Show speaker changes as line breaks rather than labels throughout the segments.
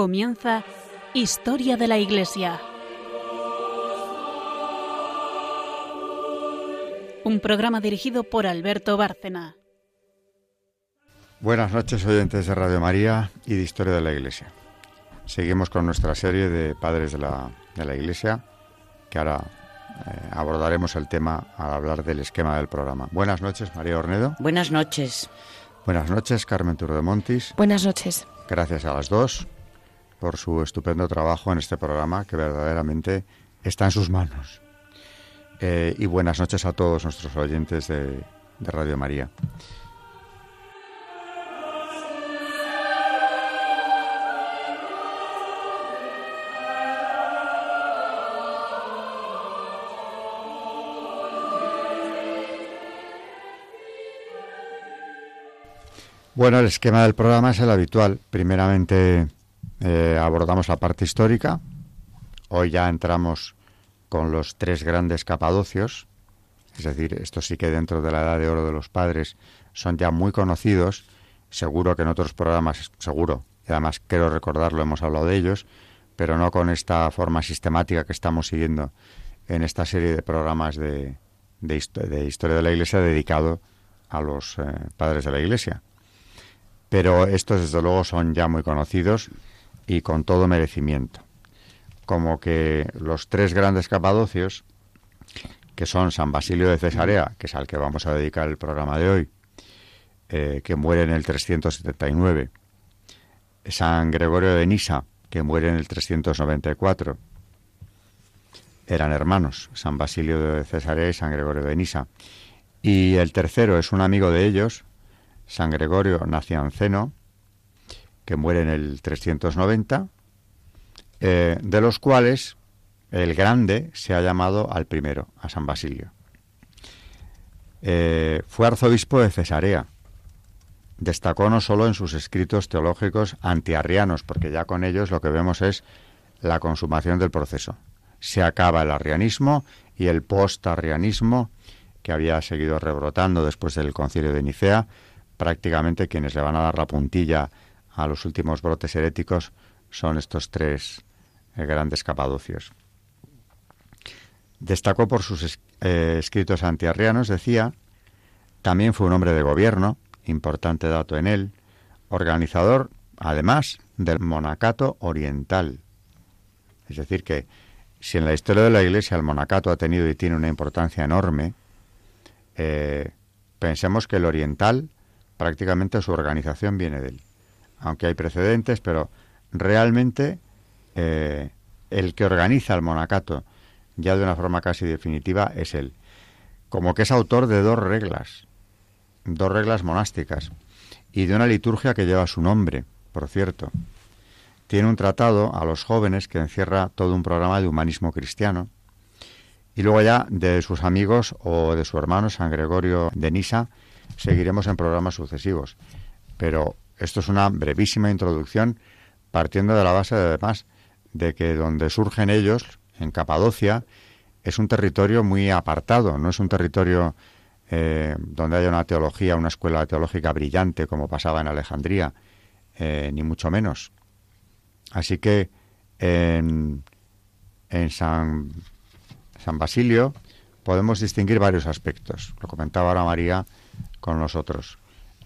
Comienza Historia de la Iglesia. Un programa dirigido por Alberto Bárcena.
Buenas noches oyentes de Radio María y de Historia de la Iglesia. Seguimos con nuestra serie de Padres de la, de la Iglesia, que ahora eh, abordaremos el tema al hablar del esquema del programa. Buenas noches, María Ornedo.
Buenas noches.
Buenas noches, Carmen Montis.
Buenas noches.
Gracias a las dos por su estupendo trabajo en este programa que verdaderamente está en sus manos. Eh, y buenas noches a todos nuestros oyentes de, de Radio María. Bueno, el esquema del programa es el habitual. Primeramente eh, abordamos la parte histórica. Hoy ya entramos con los tres grandes capadocios. Es decir, esto sí que dentro de la edad de oro de los padres son ya muy conocidos. Seguro que en otros programas, seguro, y además quiero recordarlo, hemos hablado de ellos, pero no con esta forma sistemática que estamos siguiendo en esta serie de programas de, de, historia de la Iglesia dedicado a los eh, padres de la Iglesia. Pero estos, desde luego, son ya muy conocidos y con todo merecimiento. Como que los tres grandes capadocios, que son San Basilio de Cesarea, que es al que vamos a dedicar el programa de hoy, eh, que muere en el 379, San Gregorio de Nisa, que muere en el 394, eran hermanos, San Basilio de Cesarea y San Gregorio de Nisa. Y el tercero es un amigo de ellos, San Gregorio Nacianceno, que muere en el 390, eh, de los cuales el grande se ha llamado al primero, a San Basilio. Eh, fue arzobispo de Cesarea. Destacó no solo en sus escritos teológicos antiarrianos, porque ya con ellos lo que vemos es la consumación del proceso. Se acaba el arrianismo y el post-arrianismo, que había seguido rebrotando después del concilio de Nicea, prácticamente quienes le van a dar la puntilla a los últimos brotes heréticos son estos tres eh, grandes capadocios. Destacó por sus eh, escritos antiarrianos, decía, también fue un hombre de gobierno, importante dato en él, organizador, además, del monacato oriental. Es decir, que si en la historia de la Iglesia el monacato ha tenido y tiene una importancia enorme, eh, pensemos que el oriental, prácticamente su organización viene de él aunque hay precedentes, pero realmente eh, el que organiza el monacato ya de una forma casi definitiva es él. Como que es autor de dos reglas, dos reglas monásticas, y de una liturgia que lleva su nombre, por cierto. Tiene un tratado a los jóvenes que encierra todo un programa de humanismo cristiano, y luego ya de sus amigos o de su hermano San Gregorio de Nisa seguiremos en programas sucesivos. Pero esto es una brevísima introducción partiendo de la base, además, de que donde surgen ellos, en Capadocia, es un territorio muy apartado, no es un territorio eh, donde haya una teología, una escuela teológica brillante como pasaba en Alejandría, eh, ni mucho menos. Así que en, en San, San Basilio podemos distinguir varios aspectos. Lo comentaba ahora María con nosotros.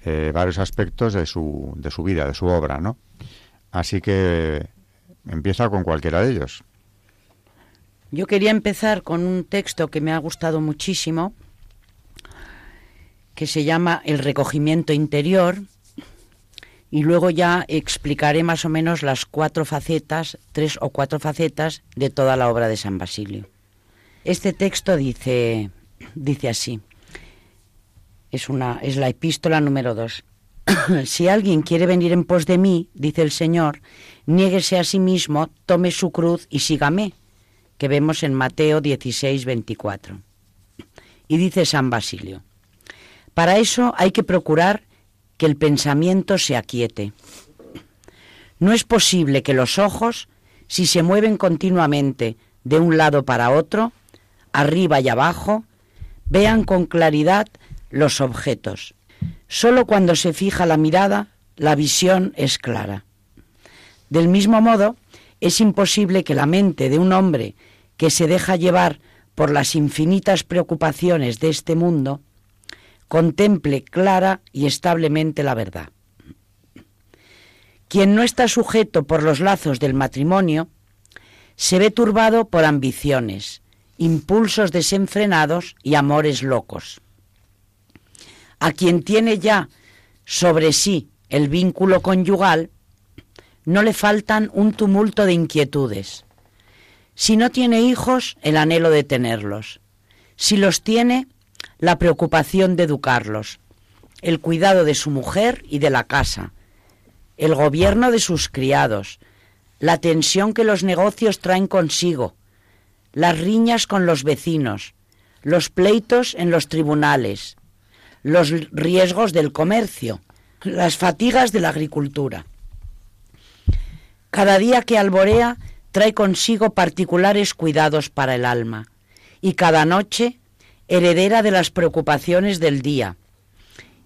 Eh, varios aspectos de su, de su vida, de su obra, ¿no? Así que empieza con cualquiera de ellos.
Yo quería empezar con un texto que me ha gustado muchísimo, que se llama El recogimiento interior, y luego ya explicaré más o menos las cuatro facetas, tres o cuatro facetas de toda la obra de San Basilio. Este texto dice, dice así es, una, es la epístola número dos. si alguien quiere venir en pos de mí, dice el Señor, niéguese a sí mismo, tome su cruz y sígame, que vemos en Mateo 16, 24. Y dice San Basilio, para eso hay que procurar que el pensamiento se aquiete. No es posible que los ojos, si se mueven continuamente de un lado para otro, arriba y abajo, vean con claridad los objetos. Solo cuando se fija la mirada, la visión es clara. Del mismo modo, es imposible que la mente de un hombre que se deja llevar por las infinitas preocupaciones de este mundo contemple clara y establemente la verdad. Quien no está sujeto por los lazos del matrimonio se ve turbado por ambiciones, impulsos desenfrenados y amores locos. A quien tiene ya sobre sí el vínculo conyugal, no le faltan un tumulto de inquietudes. Si no tiene hijos, el anhelo de tenerlos. Si los tiene, la preocupación de educarlos, el cuidado de su mujer y de la casa, el gobierno de sus criados, la tensión que los negocios traen consigo, las riñas con los vecinos, los pleitos en los tribunales, los riesgos del comercio, las fatigas de la agricultura. Cada día que alborea trae consigo particulares cuidados para el alma y cada noche heredera de las preocupaciones del día.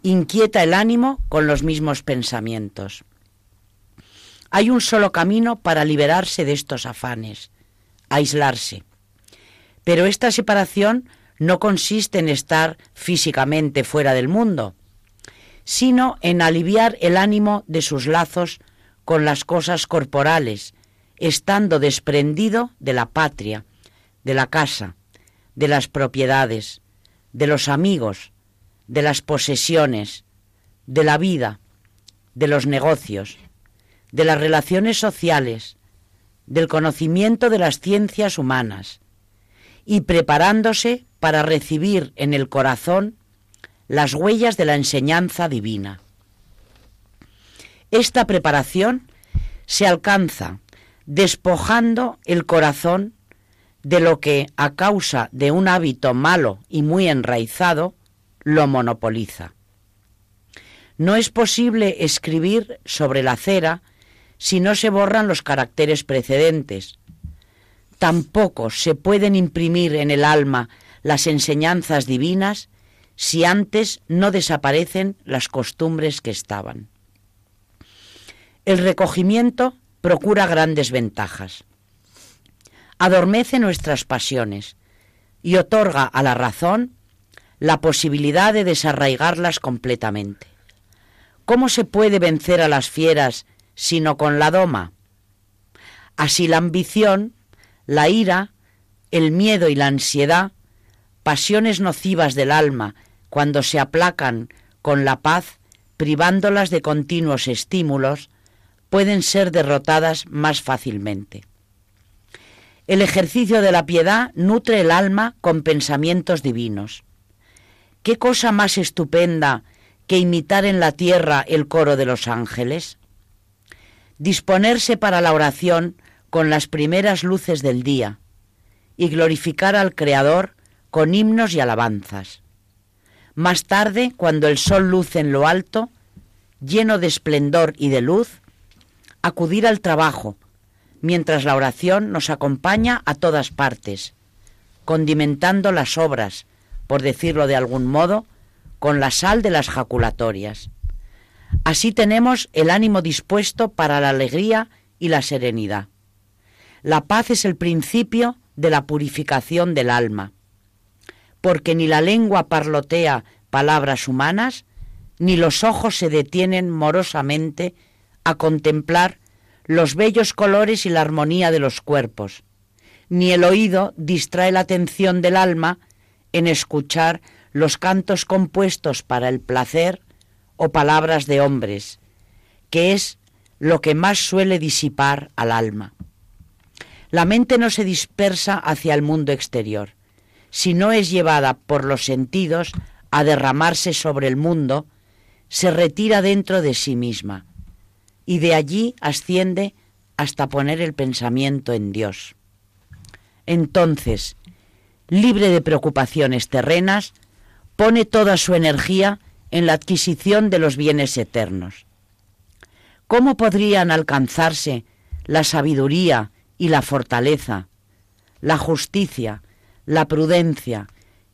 Inquieta el ánimo con los mismos pensamientos. Hay un solo camino para liberarse de estos afanes, aislarse. Pero esta separación no consiste en estar físicamente fuera del mundo, sino en aliviar el ánimo de sus lazos con las cosas corporales, estando desprendido de la patria, de la casa, de las propiedades, de los amigos, de las posesiones, de la vida, de los negocios, de las relaciones sociales, del conocimiento de las ciencias humanas, y preparándose para recibir en el corazón las huellas de la enseñanza divina. Esta preparación se alcanza despojando el corazón de lo que, a causa de un hábito malo y muy enraizado, lo monopoliza. No es posible escribir sobre la cera si no se borran los caracteres precedentes. Tampoco se pueden imprimir en el alma las enseñanzas divinas si antes no desaparecen las costumbres que estaban. El recogimiento procura grandes ventajas. Adormece nuestras pasiones y otorga a la razón la posibilidad de desarraigarlas completamente. ¿Cómo se puede vencer a las fieras sino con la doma? Así la ambición, la ira, el miedo y la ansiedad, pasiones nocivas del alma, cuando se aplacan con la paz, privándolas de continuos estímulos, pueden ser derrotadas más fácilmente. El ejercicio de la piedad nutre el alma con pensamientos divinos. ¿Qué cosa más estupenda que imitar en la tierra el coro de los ángeles? Disponerse para la oración con las primeras luces del día y glorificar al Creador con himnos y alabanzas. Más tarde, cuando el sol luce en lo alto, lleno de esplendor y de luz, acudir al trabajo, mientras la oración nos acompaña a todas partes, condimentando las obras, por decirlo de algún modo, con la sal de las jaculatorias. Así tenemos el ánimo dispuesto para la alegría y la serenidad. La paz es el principio de la purificación del alma, porque ni la lengua parlotea palabras humanas, ni los ojos se detienen morosamente a contemplar los bellos colores y la armonía de los cuerpos, ni el oído distrae la atención del alma en escuchar los cantos compuestos para el placer o palabras de hombres, que es lo que más suele disipar al alma. La mente no se dispersa hacia el mundo exterior, sino es llevada por los sentidos a derramarse sobre el mundo, se retira dentro de sí misma, y de allí asciende hasta poner el pensamiento en Dios. Entonces, libre de preocupaciones terrenas, pone toda su energía en la adquisición de los bienes eternos. ¿Cómo podrían alcanzarse la sabiduría y la fortaleza, la justicia, la prudencia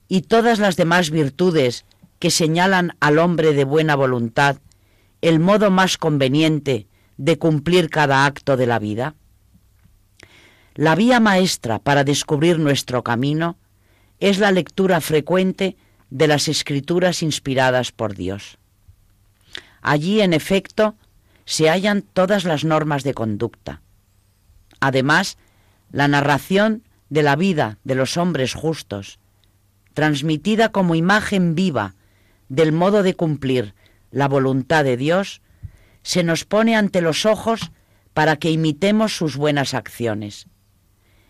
y todas las demás virtudes que señalan al hombre de buena voluntad el modo más conveniente de cumplir cada acto de la vida? La vía maestra para descubrir nuestro camino es la lectura frecuente de las escrituras inspiradas por Dios. Allí, en efecto, se hallan todas las normas de conducta. Además, la narración de la vida de los hombres justos, transmitida como imagen viva del modo de cumplir la voluntad de Dios, se nos pone ante los ojos para que imitemos sus buenas acciones.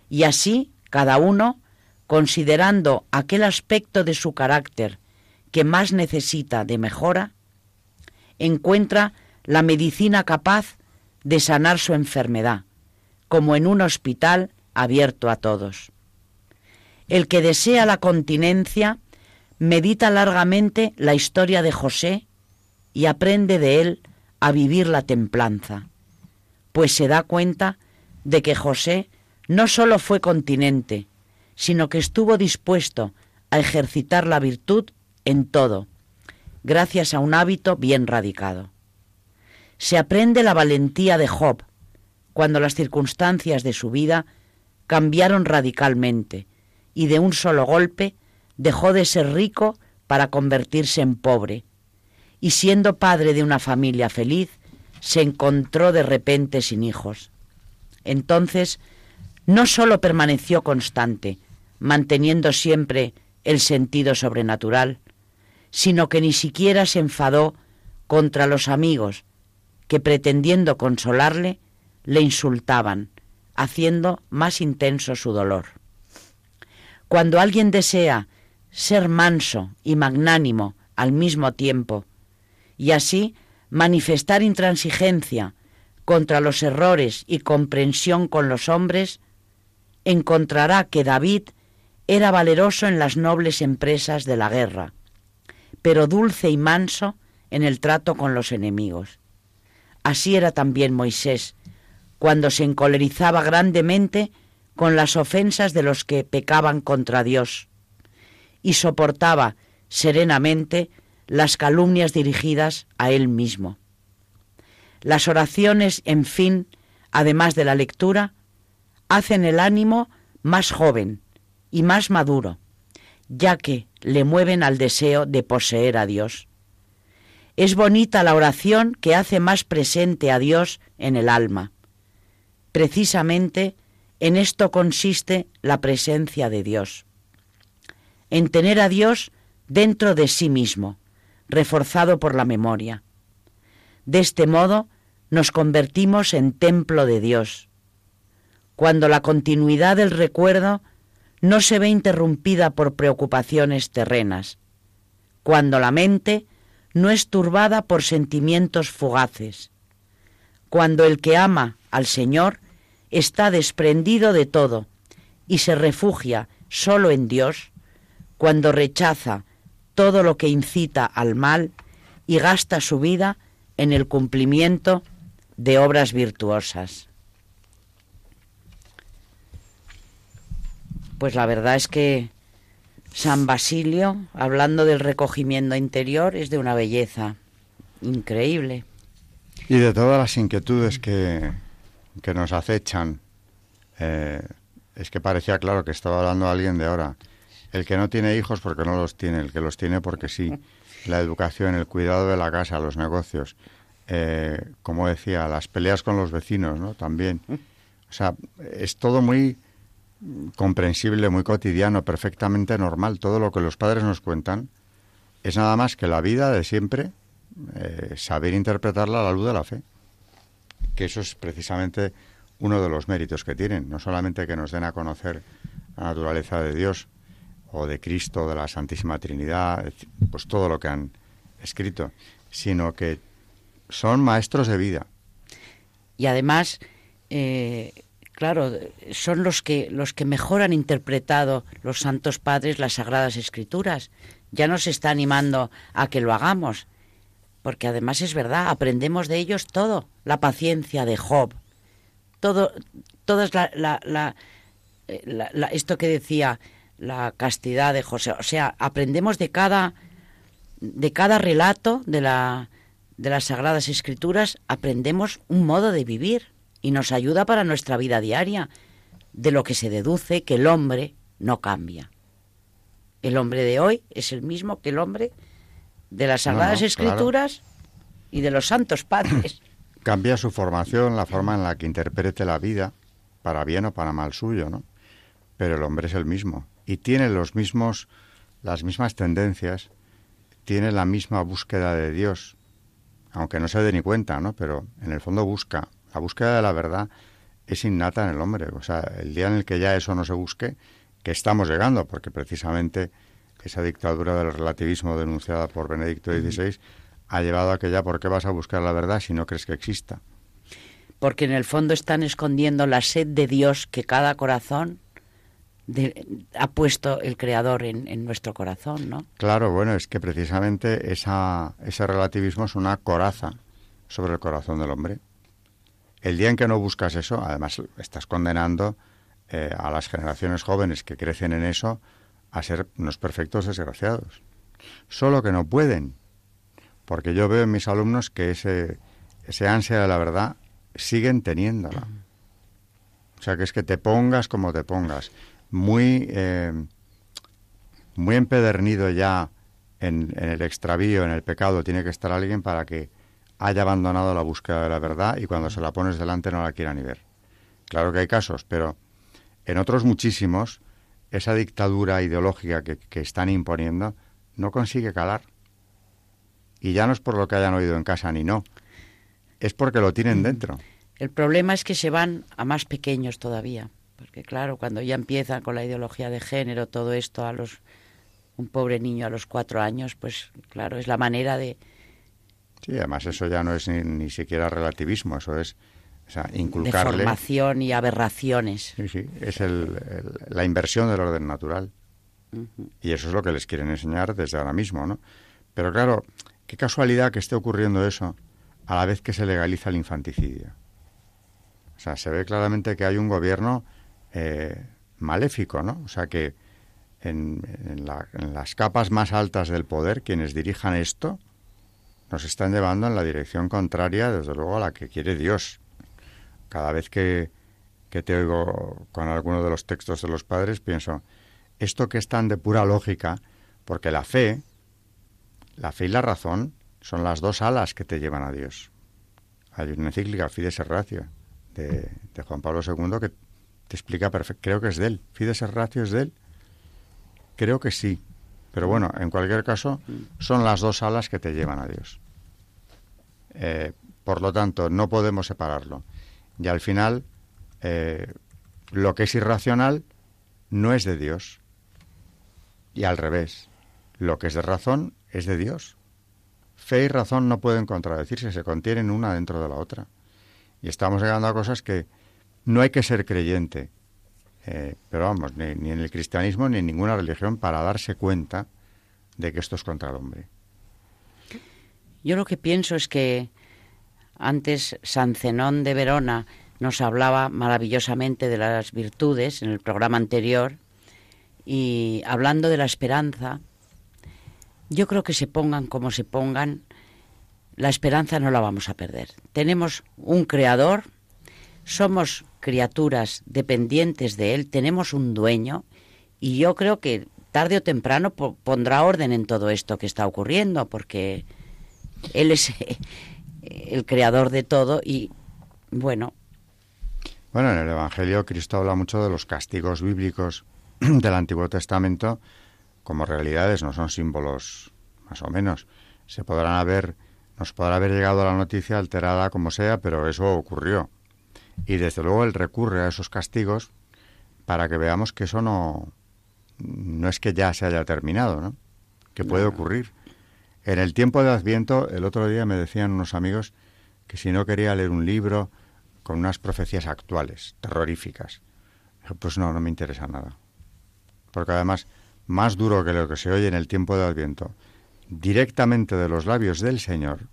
Y así, cada uno, considerando aquel aspecto de su carácter que más necesita de mejora, encuentra la medicina capaz de sanar su enfermedad, como en un hospital abierto a todos. El que desea la continencia medita largamente la historia de José y aprende de él a vivir la templanza, pues se da cuenta de que José no sólo fue continente, sino que estuvo dispuesto a ejercitar la virtud en todo, gracias a un hábito bien radicado se aprende la valentía de Job, cuando las circunstancias de su vida cambiaron radicalmente y de un solo golpe dejó de ser rico para convertirse en pobre, y siendo padre de una familia feliz, se encontró de repente sin hijos. Entonces, no sólo permaneció constante, manteniendo siempre el sentido sobrenatural, sino que ni siquiera se enfadó contra los amigos que pretendiendo consolarle, le insultaban, haciendo más intenso su dolor. Cuando alguien desea ser manso y magnánimo al mismo tiempo, y así manifestar intransigencia contra los errores y comprensión con los hombres, encontrará que David era valeroso en las nobles empresas de la guerra, pero dulce y manso en el trato con los enemigos. Así era también Moisés, cuando se encolerizaba grandemente con las ofensas de los que pecaban contra Dios, y soportaba serenamente las calumnias dirigidas a él mismo. Las oraciones, en fin, además de la lectura, hacen el ánimo más joven y más maduro, ya que le mueven al deseo de poseer a Dios. Es bonita la oración que hace más presente a Dios en el alma. Precisamente en esto consiste la presencia de Dios. En tener a Dios dentro de sí mismo, reforzado por la memoria. De este modo nos convertimos en templo de Dios. Cuando la continuidad del recuerdo no se ve interrumpida por preocupaciones terrenas, cuando la mente no es turbada por sentimientos fugaces. Cuando el que ama al Señor está desprendido de todo y se refugia solo en Dios, cuando rechaza todo lo que incita al mal y gasta su vida en el cumplimiento de obras virtuosas. Pues la verdad es que San Basilio, hablando del recogimiento interior, es de una belleza increíble.
Y de todas las inquietudes que, que nos acechan, eh, es que parecía claro que estaba hablando alguien de ahora. El que no tiene hijos porque no los tiene, el que los tiene porque sí. La educación, el cuidado de la casa, los negocios. Eh, como decía, las peleas con los vecinos, ¿no? También. O sea, es todo muy comprensible, muy cotidiano, perfectamente normal. Todo lo que los padres nos cuentan es nada más que la vida de siempre, eh, saber interpretarla a la luz de la fe. Que eso es precisamente uno de los méritos que tienen, no solamente que nos den a conocer la naturaleza de Dios o de Cristo, de la Santísima Trinidad, pues todo lo que han escrito, sino que son maestros de vida.
Y además, eh, claro, son los que, los que mejor han interpretado los santos padres las sagradas escrituras. Ya nos está animando a que lo hagamos, porque además es verdad, aprendemos de ellos todo, la paciencia de Job, todo, todas la, eh, esto que decía, la castidad de José, o sea, aprendemos de cada, de cada relato de la, de las Sagradas Escrituras aprendemos un modo de vivir y nos ayuda para nuestra vida diaria, de lo que se deduce que el hombre no cambia. El hombre de hoy es el mismo que el hombre de las Sagradas Escrituras y de los santos padres.
Cambia su formación, la forma en la que interprete la vida, para bien o para mal suyo, ¿no? Pero el hombre es el mismo y tiene los mismos, las mismas tendencias, tiene la misma búsqueda de Dios, aunque no se dé ni cuenta, ¿no? Pero en el fondo busca. La búsqueda de la verdad es innata en el hombre. O sea, el día en el que ya eso no se busque, que estamos llegando, porque precisamente esa dictadura del relativismo denunciada por Benedicto XVI ha llevado a que ya, ¿por qué vas a buscar la verdad si no crees que exista?
Porque en el fondo están escondiendo la sed de Dios que cada corazón ha puesto el Creador en, nuestro corazón, ¿no?
Claro, bueno, es que precisamente esa, ese relativismo es una coraza sobre el corazón del hombre. El día en que no buscas eso, además estás condenando eh, a las generaciones jóvenes que crecen en eso a ser unos perfectos desgraciados. Solo que no pueden, porque yo veo en mis alumnos que ese, ese ansia de la verdad siguen teniéndola. O sea, que es que te pongas como te pongas, muy, eh, muy empedernido ya en, en, el extravío, en el pecado, tiene que estar alguien para que haya abandonado la búsqueda de la verdad y cuando se la pones delante no la quiera ni ver. Claro que hay casos, pero en otros muchísimos esa dictadura ideológica que, están imponiendo no consigue calar. Y ya no es por lo que hayan oído en casa ni no, es porque lo tienen mm. dentro.
El problema es que se van a más pequeños todavía, porque claro, cuando ya empiezan con la ideología de género, todo esto a los un pobre niño a los cuatro años, pues claro, es la manera de...
Sí, además eso ya no es ni, ni siquiera relativismo, eso es o sea, inculcarle...
Y aberraciones.
Sí, sí, es la inversión del orden natural. Y eso es lo que les quieren enseñar desde ahora mismo, ¿no? Pero claro, qué casualidad que esté ocurriendo eso a la vez que se legaliza el infanticidio. O sea, se ve claramente que hay un gobierno eh, maléfico, ¿no? O sea, que en, en, las capas más altas del poder, quienes dirijan esto, nos están llevando en la dirección contraria, desde luego, a la que quiere Dios cada vez que, te oigo con alguno de los textos de los padres, pienso, esto que es tan de pura lógica, porque la fe, la fe y la razón son las dos alas que te llevan a Dios. Hay una encíclica, Fides Ratio, de, de Juan Pablo II, que te explica perfecto, creo que es de él, Fides Ratio es de él, creo que sí, pero bueno, en cualquier caso, son las dos alas que te llevan a Dios. Eh, por lo tanto, no podemos separarlo. Y al final, eh, lo que es irracional no es de Dios. Y al revés, lo que es de razón es de Dios. Fe y razón no pueden contradecirse, se contienen una dentro de la otra. Y estamos llegando a cosas que no hay que ser creyente, eh, pero vamos, ni, ni, en el cristianismo ni en ninguna religión para darse cuenta de que esto es contra el hombre.
Yo lo que pienso es que antes San Zenón de Verona nos hablaba maravillosamente de las virtudes en el programa anterior y hablando de la esperanza, yo creo que se pongan como se pongan, la esperanza no la vamos a perder. Tenemos un creador, somos criaturas dependientes de él, tenemos un dueño y yo creo que tarde o temprano pondrá orden en todo esto que está ocurriendo porque él es el creador de todo y bueno.
Bueno, en el Evangelio Cristo habla mucho de los castigos bíblicos del Antiguo Testamento como realidades, no son símbolos más o menos. Se podrán haber, nos podrá haber llegado la noticia alterada como sea, pero eso ocurrió. Y desde luego él recurre a esos castigos para que veamos que eso no, no es que ya se haya terminado, ¿no? Que puede ocurrir. En el tiempo de Adviento, el otro día me decían unos amigos que si no quería leer un libro con unas profecías actuales, terroríficas, pues no, no me interesa nada. Porque además, más duro que lo que se oye en el tiempo de Adviento, directamente de los labios del Señor,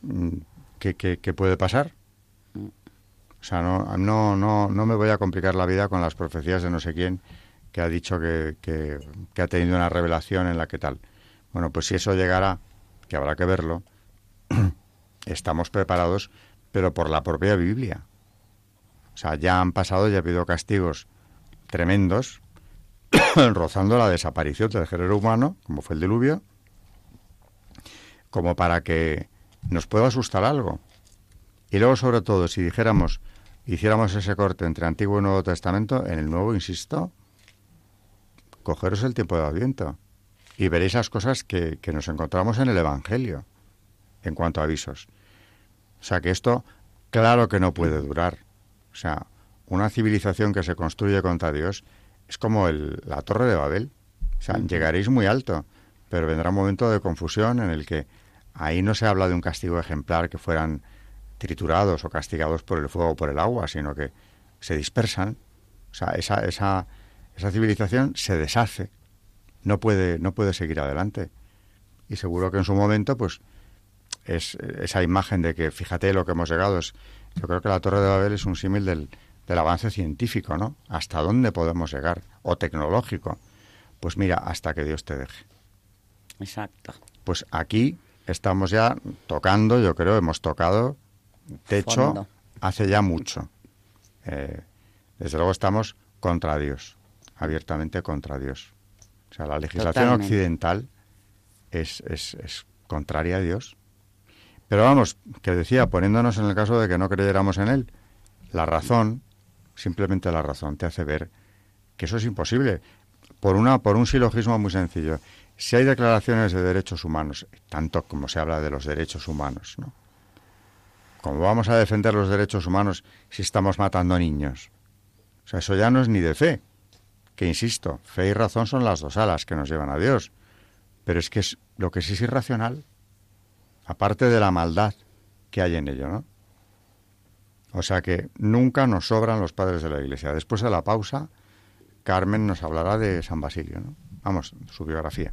mm, ¿qué, qué, puede pasar? O sea, no, no, no, no me voy a complicar la vida con las profecías de no sé quién que ha dicho que, que ha tenido una revelación en la que tal. Bueno, pues si eso llegara, que habrá que verlo, estamos preparados, pero por la propia Biblia. O sea, ya han pasado, ya ha habido castigos tremendos, rozando la desaparición del género humano, como fue el diluvio, como para que nos pueda asustar algo. Y luego, sobre todo, si dijéramos, hiciéramos ese corte entre Antiguo y Nuevo Testamento, en el Nuevo, insisto, cogeros el tiempo de Adviento y veréis las cosas que, que nos encontramos en el Evangelio en cuanto a avisos. O sea que esto, claro que no puede durar. O sea, una civilización que se construye contra Dios es como el, la torre de Babel. O sea, llegaréis muy alto, pero vendrá un momento de confusión en el que ahí no se habla de un castigo ejemplar que fueran triturados o castigados por el fuego o por el agua, sino que se dispersan. O sea, esa, esa, esa civilización se deshace, no puede, no puede seguir adelante. Y seguro que en su momento, pues, es esa imagen de que, fíjate lo que hemos llegado, es, yo creo que la Torre de Babel es un símil del, del avance científico, ¿no? ¿Hasta dónde podemos llegar? O tecnológico. Pues mira, hasta que Dios te deje.
Exacto.
Pues aquí estamos ya tocando, yo creo, hemos tocado techo
Fondo.
hace ya mucho. Eh, desde luego estamos contra Dios, abiertamente contra Dios. O sea, la legislación
Totalmente.
occidental es, es, es contraria a Dios. Pero vamos, que decía, poniéndonos en el caso de que no creyéramos en Él, la razón, simplemente la razón, te hace ver que eso es imposible. Por, una, por un silogismo muy sencillo. Si hay declaraciones de derechos humanos, tanto como se habla de los derechos humanos, ¿no? ¿Cómo vamos a defender los derechos humanos si estamos matando niños? O sea, eso ya no es ni de fe. Insisto, fe y razón son las dos alas que nos llevan a Dios. Pero es que es, lo que sí es irracional, aparte de la maldad que hay en ello, ¿no? O sea que nunca nos sobran los padres de la Iglesia. Después de la pausa, Carmen nos hablará de San Basilio, ¿no? Vamos, su biografía.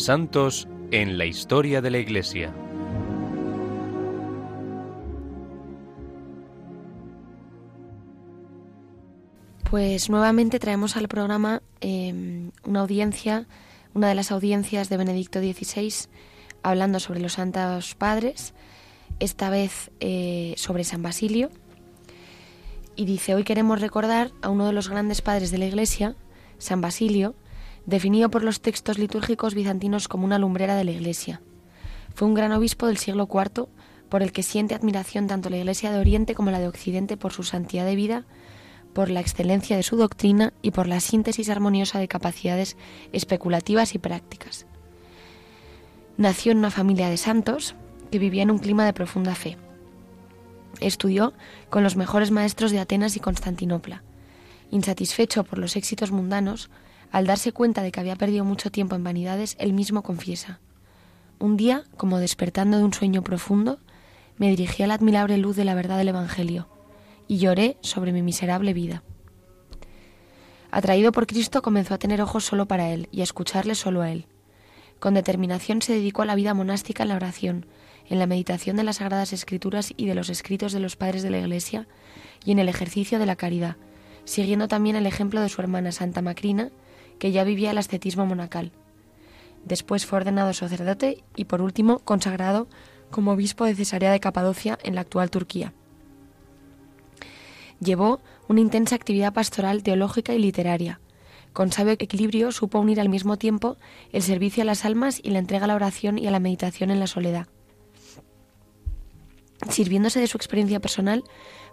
Santos en la historia de la Iglesia.
Pues nuevamente traemos al programa eh, una audiencia, una de las audiencias de Benedicto XVI, hablando sobre los Santos Padres, esta vez eh, sobre San Basilio. Y dice, hoy queremos recordar a uno de los grandes padres de la Iglesia, San Basilio, definido por los textos litúrgicos bizantinos como una lumbrera de la Iglesia. Fue un gran obispo del siglo IV por el que siente admiración tanto la Iglesia de Oriente como la de Occidente por su santidad de vida, por la excelencia de su doctrina y por la síntesis armoniosa de capacidades especulativas y prácticas. Nació en una familia de santos que vivía en un clima de profunda fe. Estudió con los mejores maestros de Atenas y Constantinopla. Insatisfecho por los éxitos mundanos, al darse cuenta de que había perdido mucho tiempo en vanidades, él mismo confiesa. Un día, como despertando de un sueño profundo, me dirigí a la admirable luz de la verdad del Evangelio y lloré sobre mi miserable vida. Atraído por Cristo comenzó a tener ojos solo para Él y a escucharle solo a Él. Con determinación se dedicó a la vida monástica en la oración, en la meditación de las Sagradas Escrituras y de los escritos de los padres de la Iglesia y en el ejercicio de la caridad, siguiendo también el ejemplo de su hermana Santa Macrina, que ya vivía el ascetismo monacal. Después fue ordenado sacerdote y por último consagrado como obispo de Cesarea de Capadocia en la actual Turquía. Llevó una intensa actividad pastoral teológica y literaria. Con sabio equilibrio supo unir al mismo tiempo el servicio a las almas y la entrega a la oración y a la meditación en la soledad. Sirviéndose de su experiencia personal,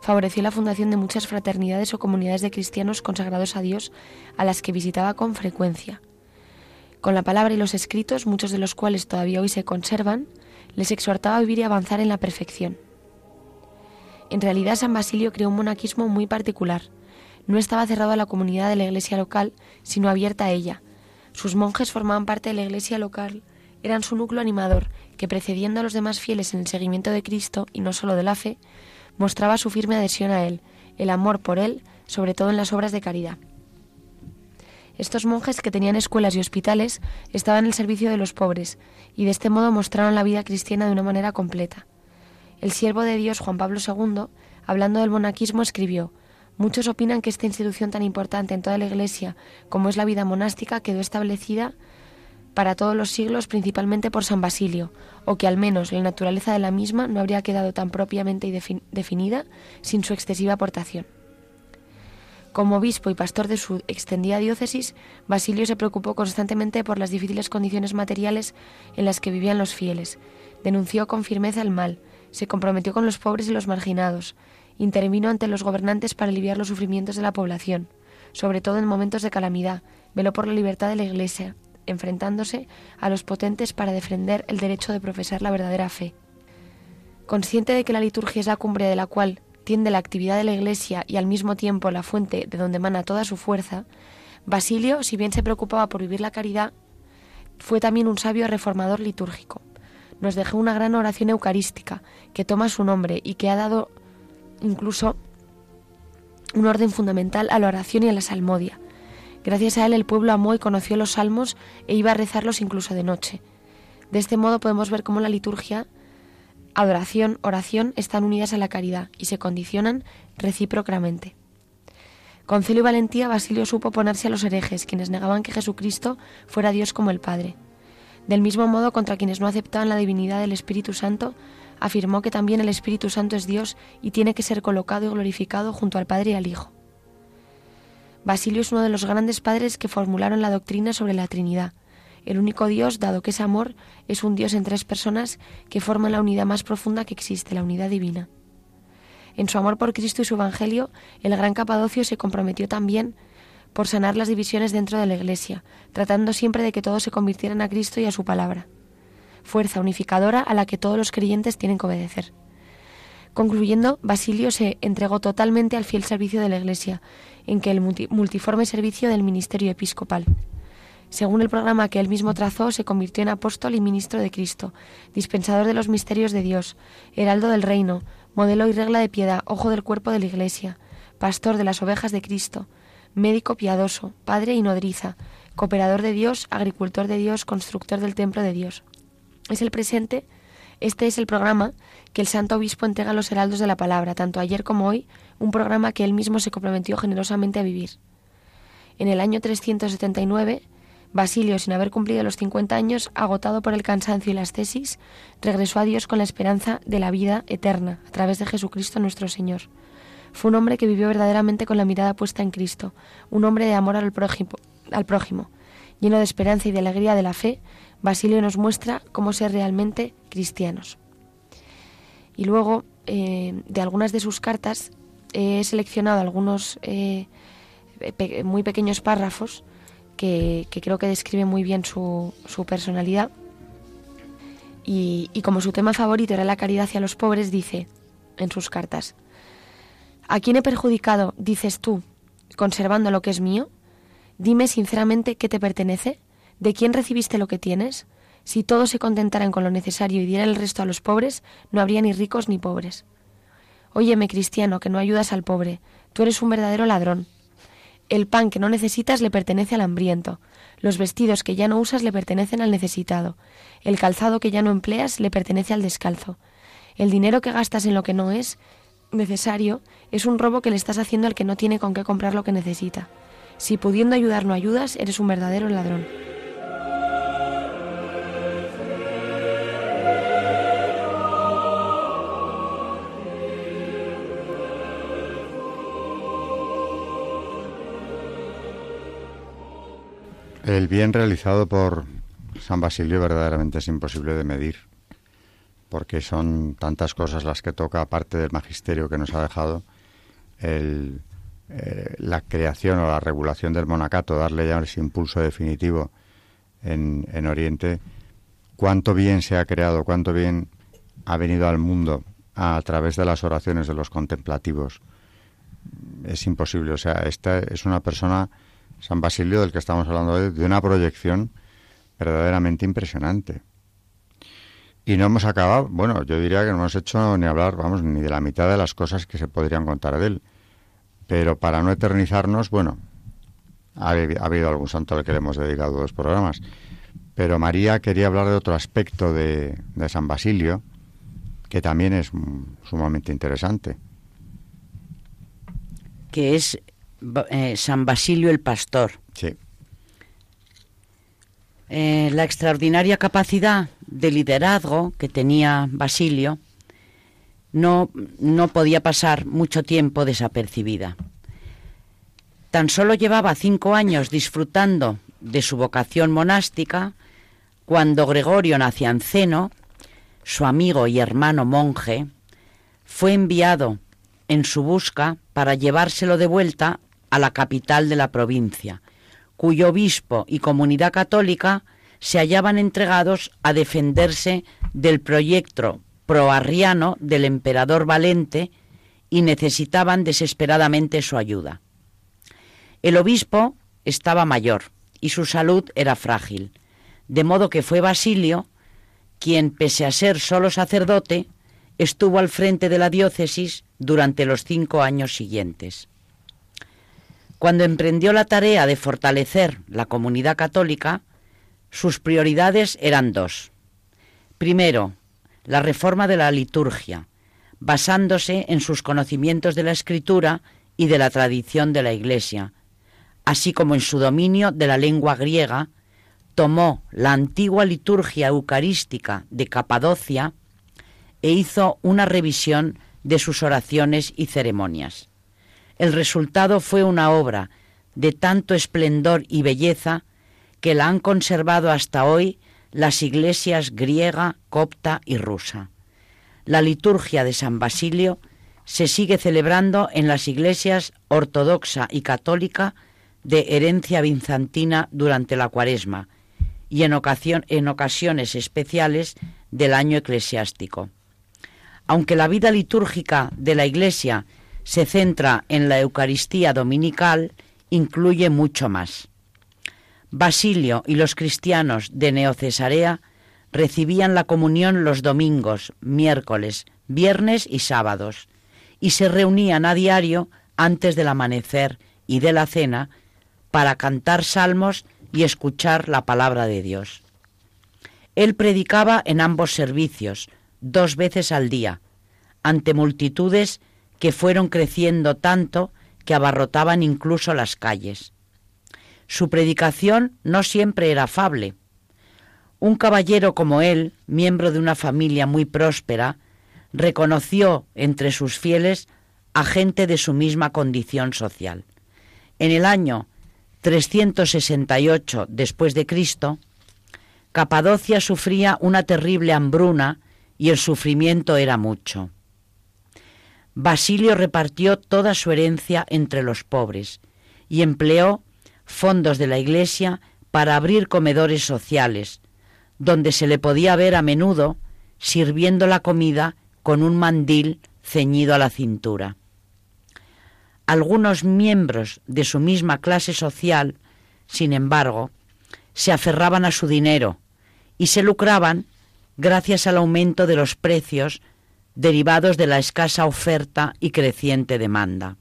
favoreció la fundación de muchas fraternidades o comunidades de cristianos consagrados a Dios, a las que visitaba con frecuencia. Con la palabra y los escritos, muchos de los cuales todavía hoy se conservan, les exhortaba a vivir y avanzar en la perfección. En realidad San Basilio creó un monaquismo muy particular. No estaba cerrado a la comunidad de la iglesia local, sino abierta a ella. Sus monjes formaban parte de la iglesia local, eran su núcleo animador, que precediendo a los demás fieles en el seguimiento de Cristo, y no solo de la fe, mostraba su firme adhesión a Él, el amor por Él, sobre todo en las obras de caridad. Estos monjes que tenían escuelas y hospitales estaban al servicio de los pobres, y de este modo mostraron la vida cristiana de una manera completa. El siervo de Dios Juan Pablo II, hablando del monaquismo, escribió Muchos opinan que esta institución tan importante en toda la Iglesia como es la vida monástica quedó establecida para todos los siglos principalmente por San Basilio, o que al menos la naturaleza de la misma no habría quedado tan propiamente definida sin su excesiva aportación. Como obispo y pastor de su extendida diócesis, Basilio se preocupó constantemente por las difíciles condiciones materiales en las que vivían los fieles, denunció con firmeza el mal, se comprometió con los pobres y los marginados, intervino ante los gobernantes para aliviar los sufrimientos de la población, sobre todo en momentos de calamidad, veló por la libertad de la Iglesia, enfrentándose a los potentes para defender el derecho de profesar la verdadera fe. Consciente de que la liturgia es la cumbre de la cual tiende la actividad de la Iglesia y al mismo tiempo la fuente de donde emana toda su fuerza, Basilio, si bien se preocupaba por vivir la caridad, fue también un sabio reformador litúrgico nos dejó una gran oración eucarística que toma su nombre y que ha dado incluso un orden fundamental a la oración y a la salmodia. Gracias a él el pueblo amó y conoció los salmos e iba a rezarlos incluso de noche. De este modo podemos ver cómo la liturgia, adoración, oración están unidas a la caridad y se condicionan recíprocamente. Con celo y valentía Basilio supo ponerse a los herejes, quienes negaban que Jesucristo fuera Dios como el Padre. Del mismo modo, contra quienes no aceptaban la divinidad del Espíritu Santo, afirmó que también el Espíritu Santo es Dios y tiene que ser colocado y glorificado junto al Padre y al Hijo. Basilio es uno de los grandes padres que formularon la doctrina sobre la Trinidad. El único Dios, dado que es amor, es un Dios en tres personas que forman la unidad más profunda que existe, la unidad divina. En su amor por Cristo y su Evangelio, el gran Capadocio se comprometió también por sanar las divisiones dentro de la Iglesia, tratando siempre de que todos se convirtieran a Cristo y a su palabra. Fuerza unificadora a la que todos los creyentes tienen que obedecer. Concluyendo, Basilio se entregó totalmente al fiel servicio de la Iglesia, en que el multiforme servicio del ministerio episcopal. Según el programa que él mismo trazó, se convirtió en apóstol y ministro de Cristo, dispensador de los misterios de Dios, heraldo del reino, modelo y regla de piedad, ojo del cuerpo de la Iglesia, pastor de las ovejas de Cristo, médico piadoso, padre y nodriza, cooperador de Dios, agricultor de Dios, constructor del templo de Dios. Es el presente, este es el programa que el Santo Obispo entrega a los heraldos de la palabra, tanto ayer como hoy, un programa que él mismo se comprometió generosamente a vivir. En el año 379, Basilio, sin haber cumplido los 50 años, agotado por el cansancio y las tesis, regresó a Dios con la esperanza de la vida eterna a través de Jesucristo nuestro Señor Fue un hombre que vivió verdaderamente con la mirada puesta en Cristo, un hombre de amor al prójimo, al prójimo. Lleno de esperanza y de alegría de la fe, Basilio nos muestra cómo ser realmente cristianos. Y luego, eh, de algunas de sus cartas, he seleccionado algunos eh, muy pequeños párrafos que, creo que describen muy bien su, personalidad. Y, y como su tema favorito era la caridad hacia los pobres, dice en sus cartas, ¿A quién he perjudicado, dices tú, conservando lo que es mío? Dime sinceramente qué te pertenece, de quién recibiste lo que tienes. Si todos se contentaran con lo necesario y dieran el resto a los pobres, no habría ni ricos ni pobres. Óyeme, cristiano, que no ayudas al pobre, tú eres un verdadero ladrón. El pan que no necesitas le pertenece al hambriento, los vestidos que ya no usas le pertenecen al necesitado, el calzado que ya no empleas le pertenece al descalzo, el dinero que gastas en lo que no es necesario es un robo que le estás haciendo al que no tiene con qué comprar lo que necesita. Si pudiendo ayudar no ayudas, eres un verdadero ladrón.
El bien realizado por San Basilio verdaderamente es imposible de medir, porque son tantas cosas las que toca, aparte del magisterio que nos ha dejado, el, eh, la creación o la regulación del monacato, darle ya ese impulso definitivo en, en Oriente, cuánto bien se ha creado, cuánto bien ha venido al mundo a través de las oraciones de los contemplativos. Es imposible, o sea, esta es una persona San Basilio, del que estamos hablando de una proyección verdaderamente impresionante. Y no hemos acabado, bueno, yo diría que no hemos hecho ni hablar, vamos, ni de la mitad de las cosas que se podrían contar de él. Pero para no eternizarnos, bueno, ha, habido algún santo al que le hemos dedicado dos programas. Pero María quería hablar de otro aspecto de, de San Basilio, que también es sumamente interesante.
Que es eh, San Basilio el Pastor.
Sí.
Eh, la extraordinaria capacidad de liderazgo que tenía Basilio no, no podía pasar mucho tiempo desapercibida. Tan solo llevaba cinco años disfrutando de su vocación monástica cuando Gregorio Nacianceno, su amigo y hermano monje, fue enviado en su busca para llevárselo de vuelta a la capital de la provincia, cuyo obispo y comunidad católica se hallaban entregados a defenderse del proyecto proarriano del emperador Valente y necesitaban desesperadamente su ayuda. El obispo estaba mayor y su salud era frágil, de modo que fue Basilio quien, pese a ser solo sacerdote, estuvo al frente de la diócesis durante los cinco años siguientes. Cuando emprendió la tarea de fortalecer la comunidad católica, sus prioridades eran dos. Primero, la reforma de la liturgia, basándose en sus conocimientos de la escritura y de la tradición de la Iglesia, así como en su dominio de la lengua griega, tomó la antigua liturgia eucarística de Capadocia e hizo una revisión de sus oraciones y ceremonias. El resultado fue una obra de tanto esplendor y belleza que la han conservado hasta hoy las iglesias griega, copta y rusa. La liturgia de San Basilio se sigue celebrando en las iglesias ortodoxa y católica de herencia bizantina durante la cuaresma y en, ocasiones especiales del año eclesiástico. Aunque la vida litúrgica de la iglesia se centra en la Eucaristía dominical, incluye mucho más. Basilio y los cristianos de Neocesarea recibían la comunión los domingos, miércoles, viernes y sábados, y se reunían a diario antes del amanecer y de la cena para cantar salmos y escuchar la palabra de Dios. Él predicaba en ambos servicios, dos veces al día, ante multitudes que fueron creciendo tanto que abarrotaban incluso las calles. Su predicación no siempre era afable. Un caballero como él, miembro de una familia muy próspera, reconoció entre sus fieles a gente de su misma condición social. En el año 368 después de Cristo, Capadocia sufría una terrible hambruna y el sufrimiento era mucho. Basilio repartió toda su herencia entre los pobres y empleó fondos de la iglesia para abrir comedores sociales, donde se le podía ver a menudo sirviendo la comida con un mandil ceñido a la cintura. Algunos miembros de su misma clase social, sin embargo, se aferraban a su dinero y se lucraban gracias al aumento de los precios derivados de la escasa oferta y creciente demanda.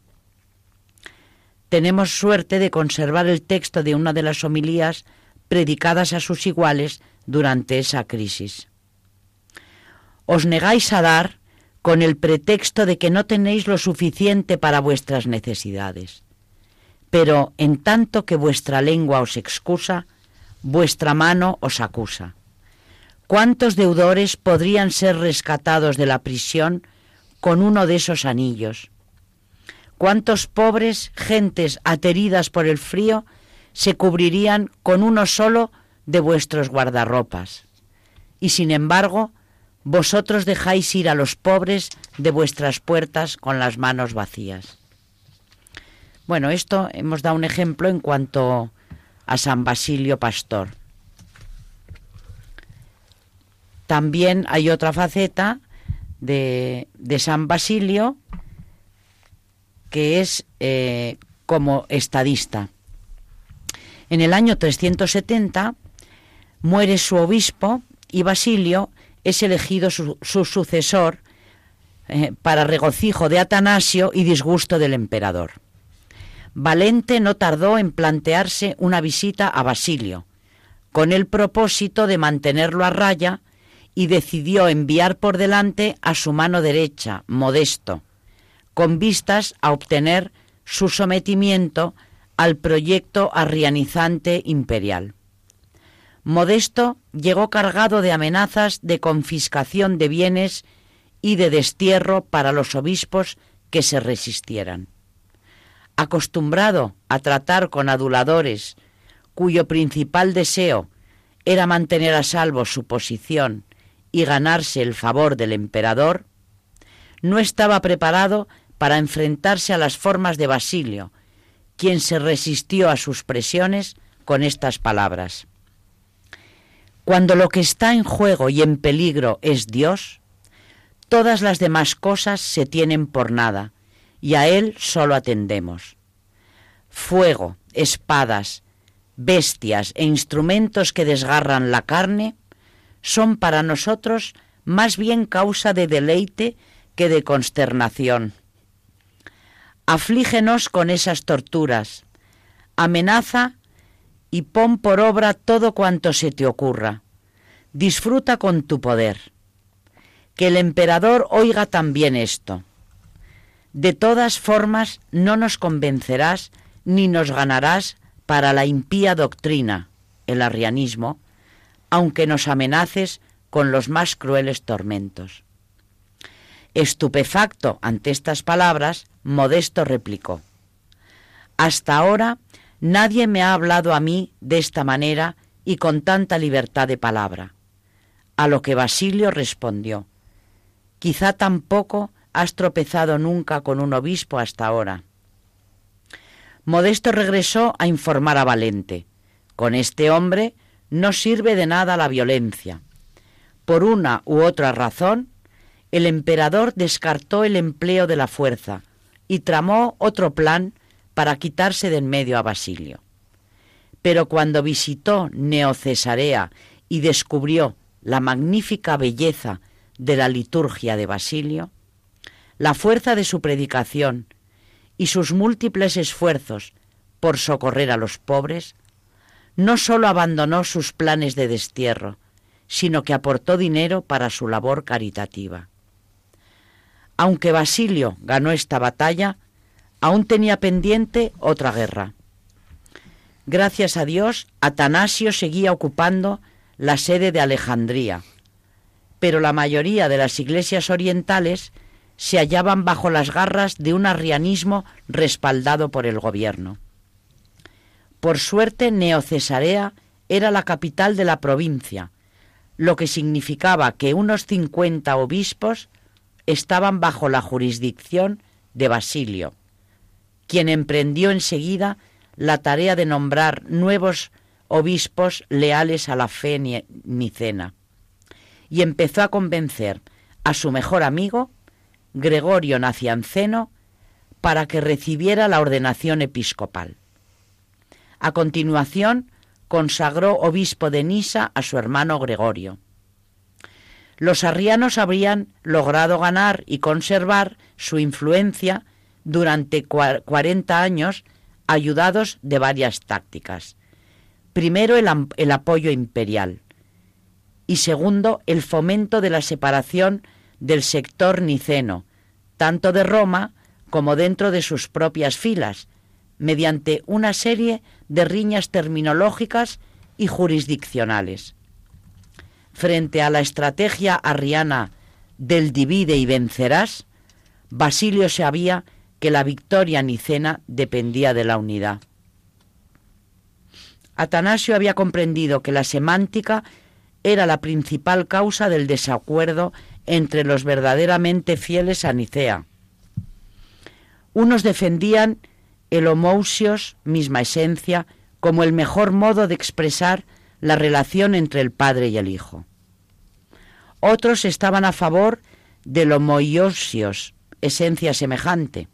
Tenemos suerte de conservar el texto de una de las homilías predicadas a sus iguales durante esa crisis. Os negáis a dar con el pretexto de que no tenéis lo suficiente para vuestras necesidades. Pero en tanto que vuestra lengua os excusa, vuestra mano os acusa. ¿Cuántos deudores podrían ser rescatados de la prisión con uno de esos anillos? ¿Cuántos pobres gentes ateridas por el frío se cubrirían con uno solo de vuestros guardarropas? Y sin embargo, vosotros dejáis ir a los pobres de vuestras puertas con las manos vacías. Bueno, esto hemos dado un ejemplo en cuanto a San Basilio Pastor. También hay otra faceta de, San Basilio que es eh, como estadista. En el año 370 muere su obispo y Basilio es elegido su, sucesor eh, para regocijo de Atanasio y disgusto del emperador. Valente no tardó en plantearse una visita a Basilio, con el propósito de mantenerlo a raya y decidió enviar por delante a su mano derecha, Modesto, con vistas a obtener su sometimiento al proyecto arrianizante imperial. Modesto llegó cargado de amenazas de confiscación de bienes y de destierro para los obispos que se resistieran. Acostumbrado a tratar con aduladores, cuyo principal deseo era mantener a salvo su posición y ganarse el favor del emperador, no estaba preparado para enfrentarse a las formas de Basilio, quien se resistió a sus presiones con estas palabras. Cuando lo que está en juego y en peligro es Dios, todas las demás cosas se tienen por nada, y a Él solo atendemos. Fuego, espadas, bestias e instrumentos que desgarran la carne son para nosotros más bien causa de deleite que de consternación. Aflígenos con esas torturas, amenaza y pon por obra todo cuanto se te ocurra. Disfruta con tu poder. Que el emperador oiga también esto. De todas formas, no nos convencerás ni nos ganarás para la impía doctrina, el arrianismo, aunque nos amenaces con los más crueles tormentos. Estupefacto ante estas palabras, Modesto replicó, Hasta ahora nadie me ha hablado a mí de esta manera y con tanta libertad de palabra. A lo que Basilio respondió, Quizá tampoco has tropezado nunca con un obispo hasta ahora. Modesto regresó a informar a Valente. Con este hombre no sirve de nada la violencia. Por una u otra razón, el emperador descartó el empleo de la fuerza y tramó otro plan para quitarse de en medio a Basilio. Pero cuando visitó Neocesarea y descubrió la magnífica belleza de la liturgia de Basilio, la fuerza de su predicación y sus múltiples esfuerzos por socorrer a los pobres, no sólo abandonó sus planes de destierro, sino que aportó dinero para su labor caritativa. Aunque Basilio ganó esta batalla, aún tenía pendiente otra guerra. Gracias a Dios, Atanasio seguía ocupando la sede de Alejandría, pero la mayoría de las iglesias orientales se hallaban bajo las garras de un arrianismo respaldado por el gobierno. Por suerte, Neocesarea era la capital de la provincia, lo que significaba que unos cincuenta obispos estaban bajo la jurisdicción de Basilio, quien emprendió enseguida la tarea de nombrar nuevos obispos leales a la fe nicena, y empezó a convencer a su mejor amigo, Gregorio Nacianceno, para que recibiera la ordenación episcopal. A continuación, consagró obispo de Nisa a su hermano Gregorio. Los arrianos habrían logrado ganar y conservar su influencia durante cuarenta años, ayudados de varias tácticas. Primero, el, el apoyo imperial y segundo, el fomento de la separación del sector niceno, tanto de Roma como dentro de sus propias filas, mediante una serie de riñas terminológicas y jurisdiccionales. Frente a la estrategia arriana del divide y vencerás, Basilio sabía que la victoria nicena dependía de la unidad. Atanasio había comprendido que la semántica era la principal causa del desacuerdo entre los verdaderamente fieles a Nicea. Unos defendían el homousios, misma esencia, como el mejor modo de expresar la relación entre el Padre y el Hijo. Otros estaban a favor del homoiosios, esencia semejante.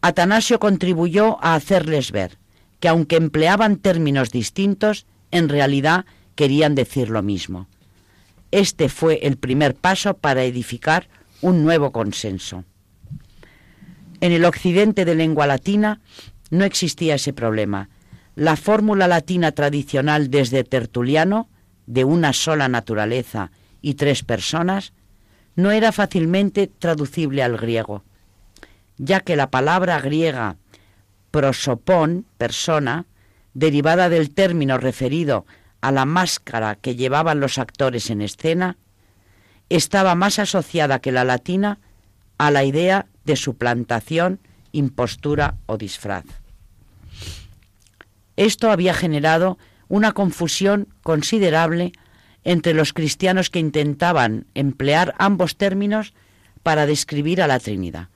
Atanasio contribuyó a hacerles ver que aunque empleaban términos distintos, en realidad querían decir lo mismo. Este fue el primer paso para edificar un nuevo consenso. En el occidente de lengua latina no existía ese problema. La fórmula latina tradicional desde Tertuliano, de una sola naturaleza y tres personas, no era fácilmente traducible al griego, ya que la palabra griega prosopón, persona, derivada del término referido a la máscara que llevaban los actores en escena, estaba más asociada que la latina a la idea de suplantación, impostura o disfraz. Esto había generado una confusión considerable entre los cristianos que intentaban emplear ambos términos para describir a la Trinidad.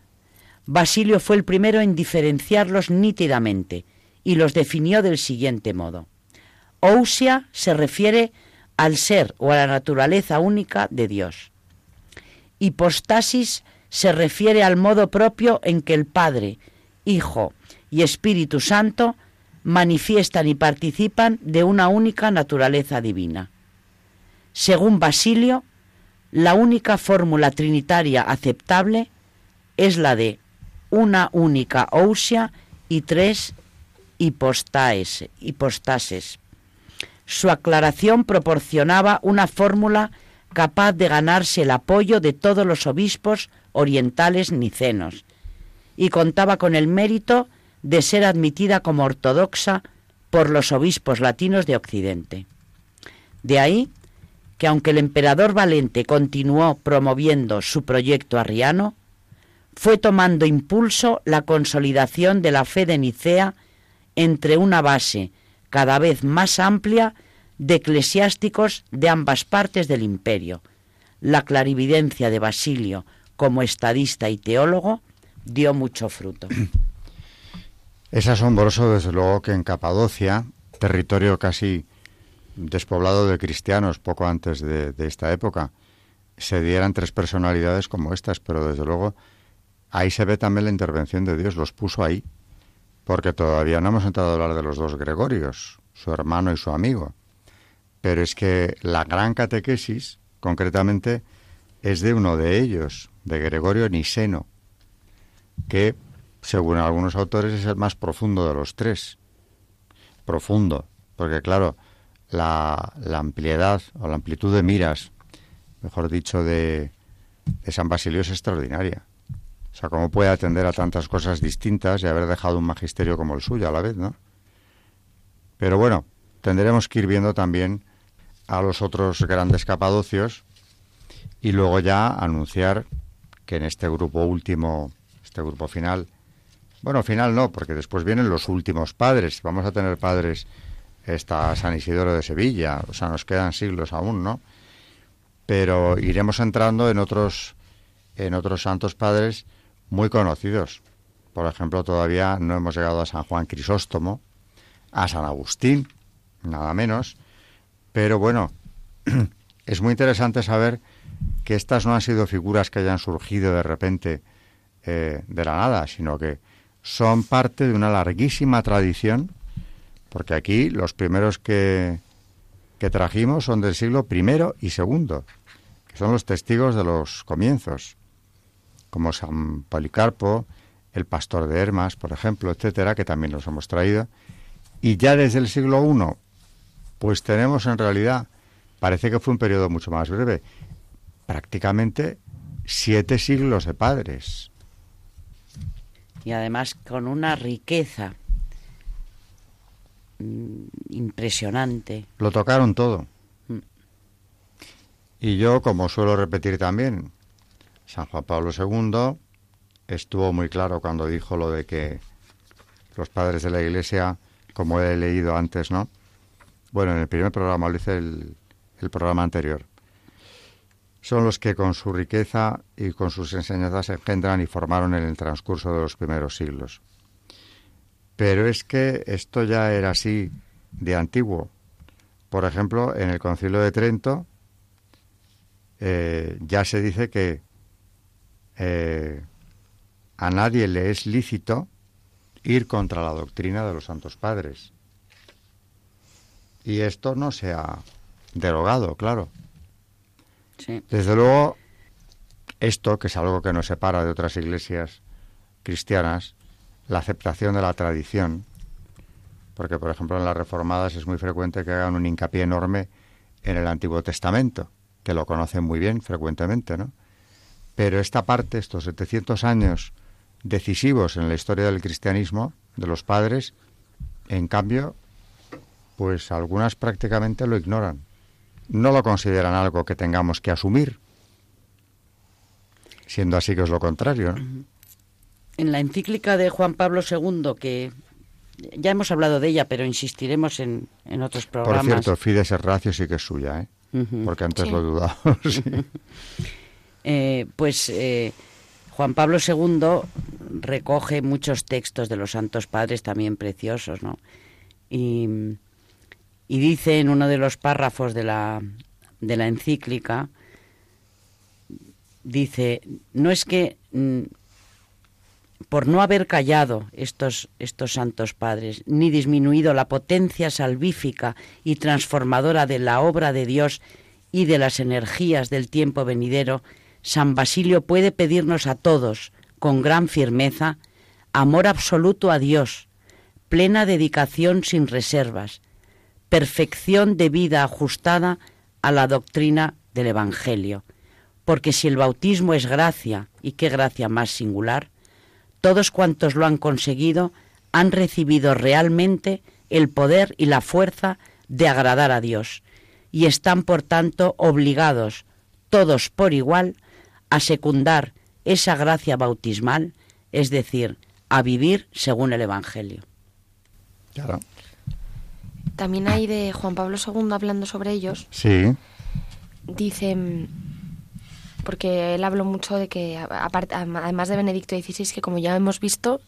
Basilio fue el primero en diferenciarlos nítidamente y los definió del siguiente modo. Ousia se refiere al ser o a la naturaleza única de Dios. Hipostasis se refiere al modo propio en que el Padre, Hijo y Espíritu Santo manifiestan y participan de una única naturaleza divina. Según Basilio, la única fórmula trinitaria aceptable es la de una única ousia y tres hipostases. Su aclaración proporcionaba una fórmula capaz de ganarse el apoyo de todos los obispos orientales nicenos, y contaba con el mérito de ser admitida como ortodoxa por los obispos latinos de Occidente. De ahí que aunque el emperador Valente continuó promoviendo su proyecto arriano, fue tomando impulso la consolidación de la fe de Nicea entre una base cada vez más amplia de eclesiásticos de ambas partes del imperio. La clarividencia de Basilio como estadista y teólogo, dio mucho fruto.
Es asombroso, desde luego, que en Capadocia, territorio casi despoblado de cristianos poco antes de, esta época, se dieran tres personalidades como estas, pero desde luego ahí se ve también la intervención de Dios, los puso ahí, porque todavía no hemos entrado a hablar de los dos Gregorios, su hermano y su amigo. Pero es que la gran catequesis, concretamente, es de uno de ellos, de Gregorio Niseno, que, según algunos autores, es el más profundo de los tres. Profundo, porque claro, la, ampliedad o la amplitud de miras, mejor dicho, de, de San Basilio es extraordinaria. O sea, cómo puede atender a tantas cosas distintas y haber dejado un magisterio como el suyo a la vez, ¿no? Pero bueno, tendremos que ir viendo también a los otros grandes capadocios y luego ya anunciar que en este grupo último, este grupo final, bueno, final no, porque después vienen los últimos padres. Vamos a tener padres está San Isidoro de Sevilla, o sea, nos quedan siglos aún, ¿no? Pero iremos entrando en otros en otros santos padres muy conocidos. Por ejemplo, todavía no hemos llegado a San Juan Crisóstomo, a San Agustín, nada menos, pero bueno, es muy interesante saber que estas no han sido figuras que hayan surgido de repente eh, de la nada, sino que son parte de una larguísima tradición porque aquí los primeros que, que trajimos son del siglo I y II, que son los testigos de los comienzos, como San Policarpo, el pastor de Hermas, por ejemplo, etcétera, que también los hemos traído. Y ya desde el siglo I, pues tenemos en realidad, parece que fue un periodo mucho más breve, prácticamente siete siglos de padres.
Y además con una riqueza Mm, impresionante.
Lo tocaron todo. Mm. Y yo, como suelo repetir también, San Juan Pablo II estuvo muy claro cuando dijo lo de que los padres de la Iglesia, como he leído antes, ¿no? Bueno, en el primer programa, lo hice el, programa anterior. Son los que con su riqueza y con sus enseñanzas engendran y formaron en el transcurso de los primeros siglos. Pero es que esto ya era así de antiguo. Por ejemplo, en el Concilio de Trento eh, ya se dice que eh, a nadie le es lícito ir contra la doctrina de los santos padres. Y esto no se ha derogado, claro. Desde luego, esto, que es algo que nos separa de otras iglesias cristianas, la aceptación de la tradición, porque por ejemplo en las reformadas es muy frecuente que hagan un hincapié enorme en el Antiguo Testamento, que lo conocen muy bien frecuentemente, ¿no? Pero esta parte, estos 700 años decisivos en la historia del cristianismo, de los padres, en cambio, pues algunas prácticamente lo ignoran. No lo consideran algo que tengamos que asumir, siendo así que es lo contrario. ¿no?
en la encíclica de Juan Pablo II, que ya hemos hablado de ella, pero insistiremos en, en otros programas.
Por cierto, Fides Ratio sí que es suya, ¿eh? porque antes lo he dudado.
Eh, pues eh, Juan Pablo II recoge muchos textos de los Santos Padres también preciosos, ¿no? Y, y dice en uno de los párrafos de la, de la encíclica, dice, no es que mm, por no haber callado estos, estos santos padres, ni disminuido la potencia salvífica y transformadora de la obra de Dios y de las energías del tiempo venidero, San Basilio puede pedirnos a todos, con gran firmeza, amor absoluto a Dios, plena dedicación sin reservas, perfección de vida ajustada a la doctrina del Evangelio. Porque si el bautismo es gracia, y qué gracia más singular, todos cuantos lo han conseguido han recibido realmente el poder y la fuerza de agradar a Dios y están, por tanto, obligados, todos por igual, a secundar esa gracia bautismal, es decir, a vivir según el Evangelio.
También hay de Juan Pablo II hablando sobre ellos.
Sí.
Dice porque él habló mucho de que, además de Benedicto XVI, que como ya hemos visto,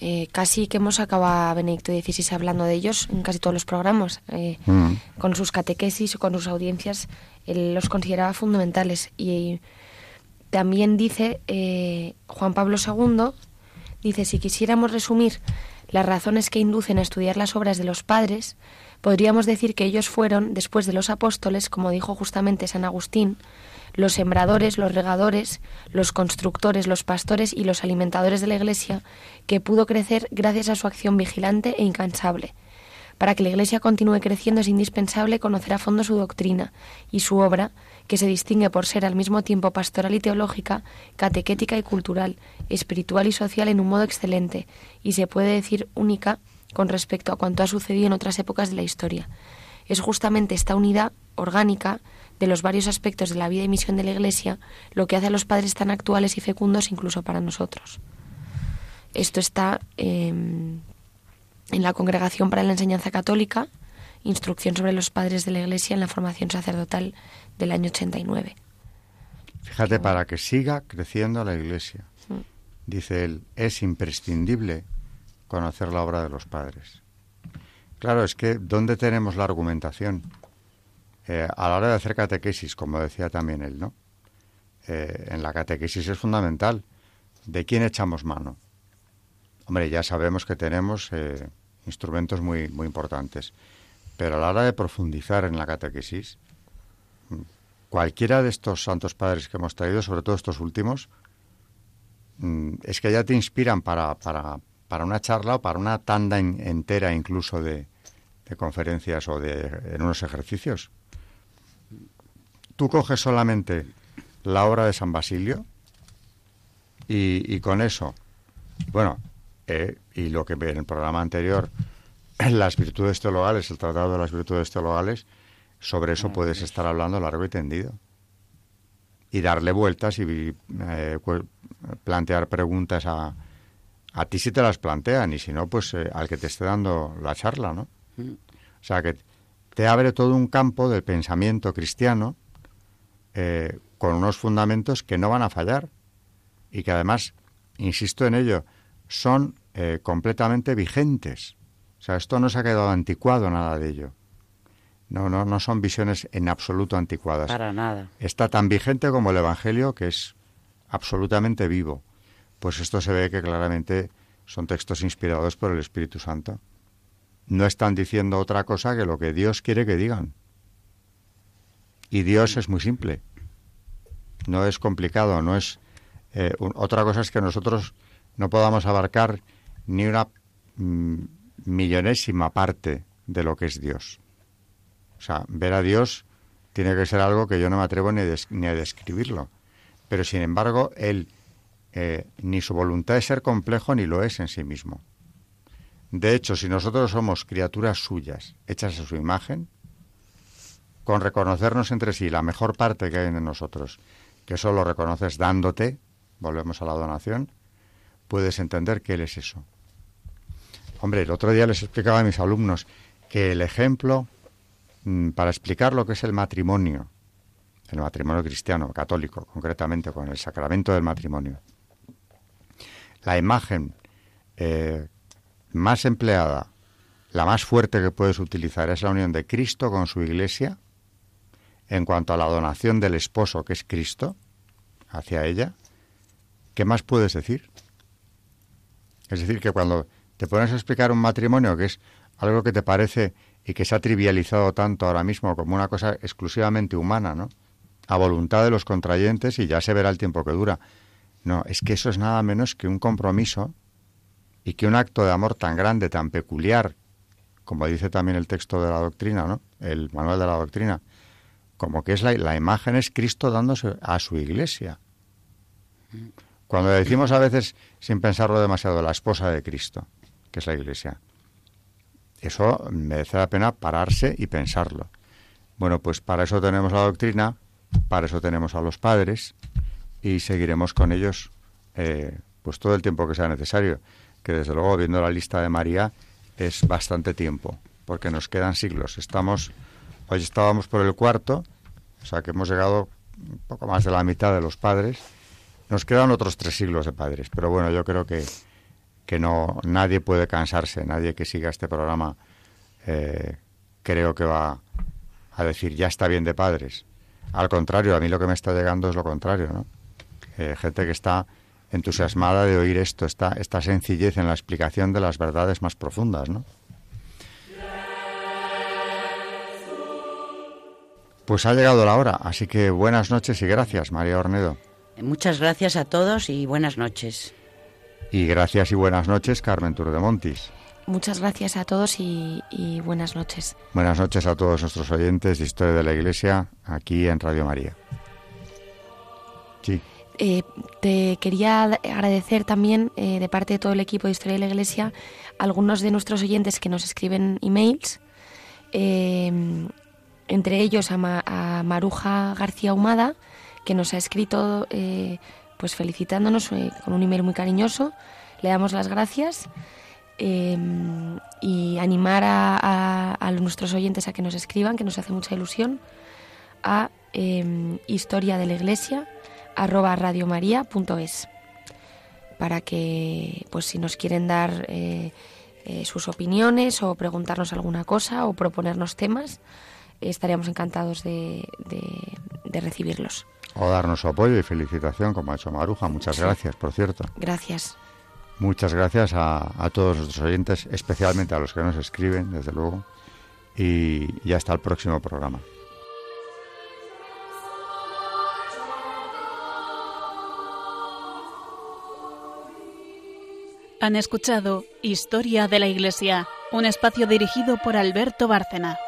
eh, casi que hemos acabado a Benedicto XVI hablando de ellos en casi todos los programas. Eh, mm. Con sus catequesis o con sus audiencias, él los consideraba fundamentales. Y también dice eh, Juan Pablo II, dice, si quisiéramos resumir las razones que inducen a estudiar las obras de los padres, podríamos decir que ellos fueron, después de los apóstoles, como dijo justamente San Agustín, los sembradores, los regadores, los constructores, los pastores y los alimentadores de la Iglesia, que pudo crecer gracias a su acción vigilante e incansable. Para que la Iglesia continúe creciendo es indispensable conocer a fondo su doctrina y su obra, que se distingue por ser al mismo tiempo pastoral y teológica, catequética y cultural, espiritual y social en un modo excelente, y se puede decir única con respecto a cuanto ha sucedido en otras épocas de la historia Es justamente esta unidad orgánica de los varios aspectos de la vida y misión de la Iglesia lo que hace a los padres tan actuales y fecundos incluso para nosotros. Esto está em, en la Congregación para la Enseñanza Católica, Instrucción sobre los Padres de la Iglesia en la Formación Sacerdotal del año 89.
Fíjate, para que siga creciendo la Iglesia. Dice él, es imprescindible conocer la obra de los padres. Claro, es que ¿dónde tenemos la argumentación? Eh, a la hora de hacer catequesis, como decía también él, ¿no? Eh, en la catequesis es fundamental. ¿De quién echamos mano? Hombre, ya sabemos que tenemos eh, instrumentos muy, muy importantes, pero a la hora de profundizar en la catequesis, mm, cualquiera de estos santos padres que hemos traído, sobre todo estos últimos, es que ya te inspiran para, para, para una charla o para una tanda en- entera incluso de, de conferencias o de en unos ejercicios. Tú coges solamente la obra de San Basilio y, y con eso, bueno, eh, y lo que en el programa anterior, las virtudes teologales, el tratado de las virtudes teologales, sobre eso puedes estar hablando largo y tendido. Y darle vueltas y eh, cu- plantear preguntas a, a ti si te las plantean y si no, pues eh, al que te esté dando la charla, ¿no? O sea, que te abre todo un campo de pensamiento cristiano eh, con unos fundamentos que no van a fallar y que además, insisto en ello, son eh, completamente vigentes. O sea, esto no se ha quedado anticuado nada de ello. No, no, no son visiones en absoluto anticuadas.
Para nada.
Está tan vigente como el Evangelio, que es absolutamente vivo. Pues esto se ve que claramente son textos inspirados por el Espíritu Santo. No están diciendo otra cosa que lo que Dios quiere que digan. Y Dios es muy simple. No es complicado, no es... eh, un- otra cosa es que nosotros no podamos abarcar ni una mm, millonésima parte de lo que es Dios. O sea, ver a Dios tiene que ser algo que yo no me atrevo ni, a describirlo. Pero sin embargo, Él eh, ni su voluntad es ser complejo ni lo es en sí mismo. De hecho, si nosotros somos criaturas suyas, hechas a su imagen, con reconocernos entre sí la mejor parte que hay en nosotros, que solo reconoces dándote, volvemos a la donación, puedes entender que Él es eso. Hombre, el otro día les explicaba a mis alumnos que el ejemplo mm, para explicar lo que es el matrimonio, el matrimonio cristiano, católico, concretamente con el sacramento del matrimonio, la imagen eh, más empleada, la más fuerte que puedes utilizar es la unión de Cristo con su iglesia en cuanto a la donación del esposo que es Cristo hacia ella. ¿Qué más puedes decir? Es decir, que cuando te pones a explicar un matrimonio que es algo que te parece y que se ha trivializado tanto ahora mismo como una cosa exclusivamente humana, ¿no? A voluntad de los contrayentes y ya se verá el tiempo que dura. No, es que eso es nada menos que un compromiso y que un acto de amor tan grande, tan peculiar, como dice también el texto de la doctrina, ¿no? El manual de la doctrina, como que es la, imagen es Cristo dándose a su iglesia. Cuando decimos a veces, sin pensarlo demasiado, la esposa de Cristo, que es la iglesia, eso merece la pena pararse y pensarlo. Bueno, pues para eso tenemos la doctrina, para eso tenemos a los padres y seguiremos con ellos eh, pues todo el tiempo que sea necesario, que desde luego viendo la lista de María es bastante tiempo, porque nos quedan siglos. Estamos, hoy estábamos por el cuarto, o sea que hemos llegado un poco más de la mitad de los padres. Nos quedan otros tres siglos de padres, pero bueno, yo creo que, que no nadie puede cansarse, nadie que siga este programa eh, creo que va a decir ya está bien de padres. Al contrario, a mí lo que me está llegando es lo contrario, ¿no? Eh, gente que está entusiasmada de oír esto, esta, esta sencillez en la explicación de las verdades más profundas, ¿no? Pues ha llegado la hora, así que buenas noches y gracias, María Ornedo.
Muchas gracias a todos y buenas noches.
Y gracias y buenas noches, Carmen Turdemontis.
Muchas gracias a todos y, y buenas noches.
Buenas noches a todos nuestros oyentes de Historia de la Iglesia aquí en Radio María. Sí,
Eh, te quería agradecer también eh, de parte de todo el equipo de Historia de la Iglesia a algunos de nuestros oyentes que nos escriben emails em, entre ellos a, Maruja García Humada, que nos ha escrito eh, pues felicitándonos eh, con un email muy cariñoso. Le damos las gracias em, y animar a, nuestros oyentes a que nos escriban, que nos hace mucha ilusión, a eh, historia de la iglesia arroba radiomaria.es para que pues si nos quieren dar eh, eh, sus opiniones o preguntarnos alguna cosa o proponernos temas estaríamos encantados de, de, recibirlos.
O darnos su apoyo y felicitación, como ha hecho Maruja. Muchas gracias, por cierto.
Gracias.
Muchas gracias a, todos nuestros oyentes, especialmente a los que nos escriben, desde luego. Y, y hasta el próximo programa.
Han escuchado Historia de la Iglesia, un espacio dirigido por Alberto Bárcena.